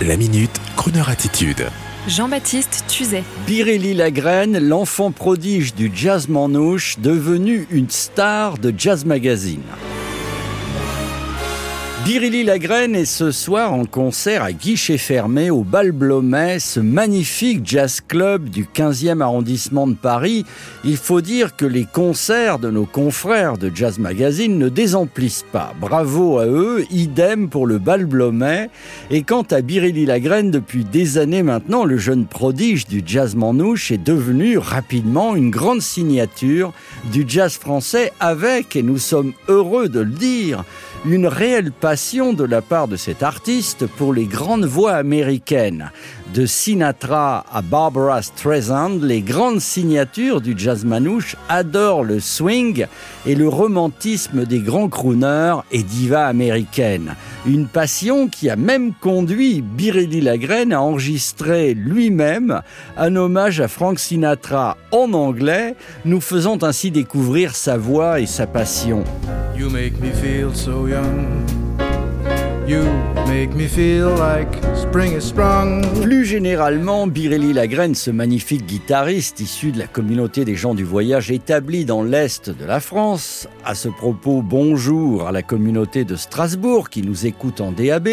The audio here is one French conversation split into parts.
La minute, Kroneur attitude. Jean-Baptiste Tuzet. Biréli Lagraine, l'enfant prodige du jazz manouche, devenu une star de Jazz Magazine. Biréli Lagraine est ce soir en concert à guichet fermé au Bal Blomet, ce magnifique jazz club du 15e arrondissement de Paris. Il faut dire que les concerts de nos confrères de Jazz Magazine ne désemplissent pas. Bravo à eux, idem pour le Bal Blomet. Et quant à Biréli Lagraine, depuis des années maintenant, le jeune prodige du jazz manouche est devenu rapidement une grande signature du jazz français avec, et nous sommes heureux de le dire, une réelle passion de la part de cet artiste pour les grandes voix américaines. De Sinatra à Barbara Streisand, les grandes signatures du jazz manouche adorent le swing et le romantisme des grands crooners et divas américaines. Une passion qui a même conduit Biréli Lagraine à enregistrer lui-même un hommage à Frank Sinatra en anglais, nous faisant ainsi découvrir sa voix et sa passion. You make me feel so young. You make me feel like spring is sprung. Plus généralement, Biréli Lagraine, ce magnifique guitariste issu de la communauté des gens du voyage établi dans l'Est de la France, à ce propos, bonjour à la communauté de Strasbourg qui nous écoute en DAB,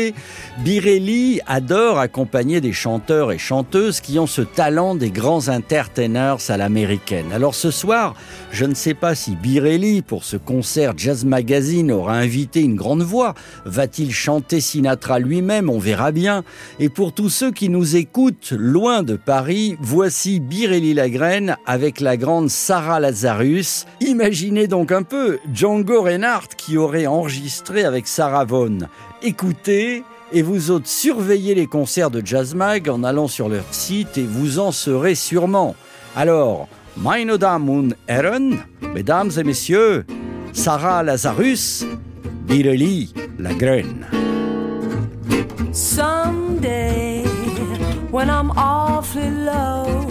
Biréli adore accompagner des chanteurs et chanteuses qui ont ce talent des grands entertainers à l'américaine. Alors ce soir, je ne sais pas si Biréli, pour ce concert Jazz Magazine, aura invité une grande voix. Va-t-il chanter Sinatra lui-même, on verra bien. Et pour tous ceux qui nous écoutent loin de Paris, voici Biréli Lagraine avec la grande Sarah Lazarus. Imaginez donc un peu Django Reinhardt qui aurait enregistré avec Sarah Vaughan. Écoutez, et vous autres surveillez les concerts de Jazz Mag en allant sur leur site et vous en serez sûrement. Alors, meine Damen und Herren, mesdames et messieurs, Sarah Lazarus, Biréli Lagraine. Someday, when I'm awfully low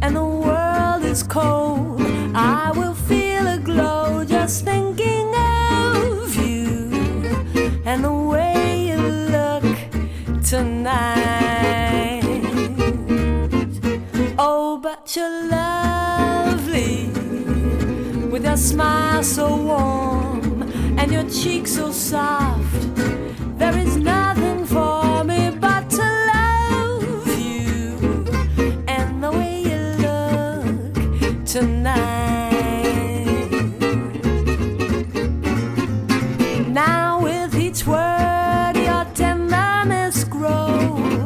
and the world is cold, I will feel a glow just thinking of you and the way you look tonight. Oh, but you're lovely with your smile so warm and your cheeks so soft. Tonight. Now, with each word, your tenderness grows,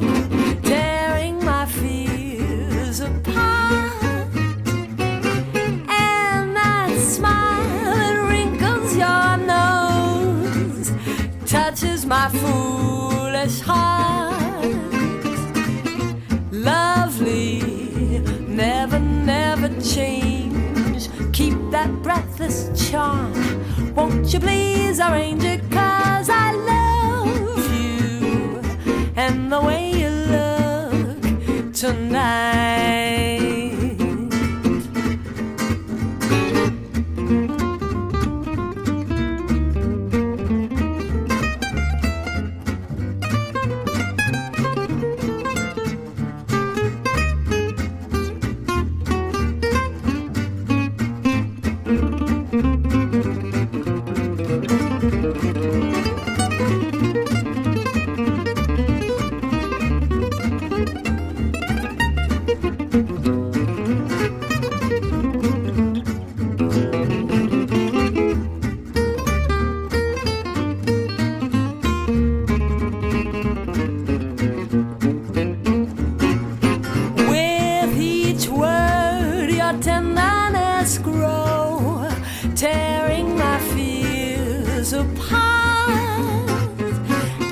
tearing my fears apart. And that smile that wrinkles your nose touches my foolish heart. That breathless charm. Won't you please arrange it? Cause I love you and the way you look tonight. Your tenderness grow, tearing my fears apart.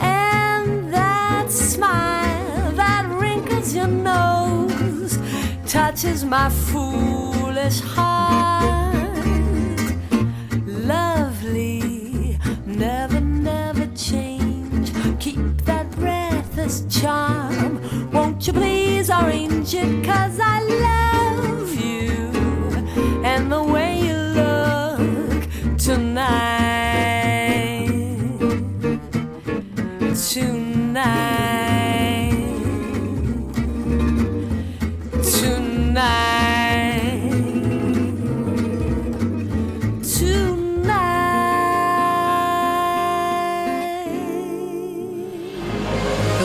And that smile that wrinkles your nose touches my foolish heart. Lovely, never, never change. Keep that breathless charm. Won't you please arrange it?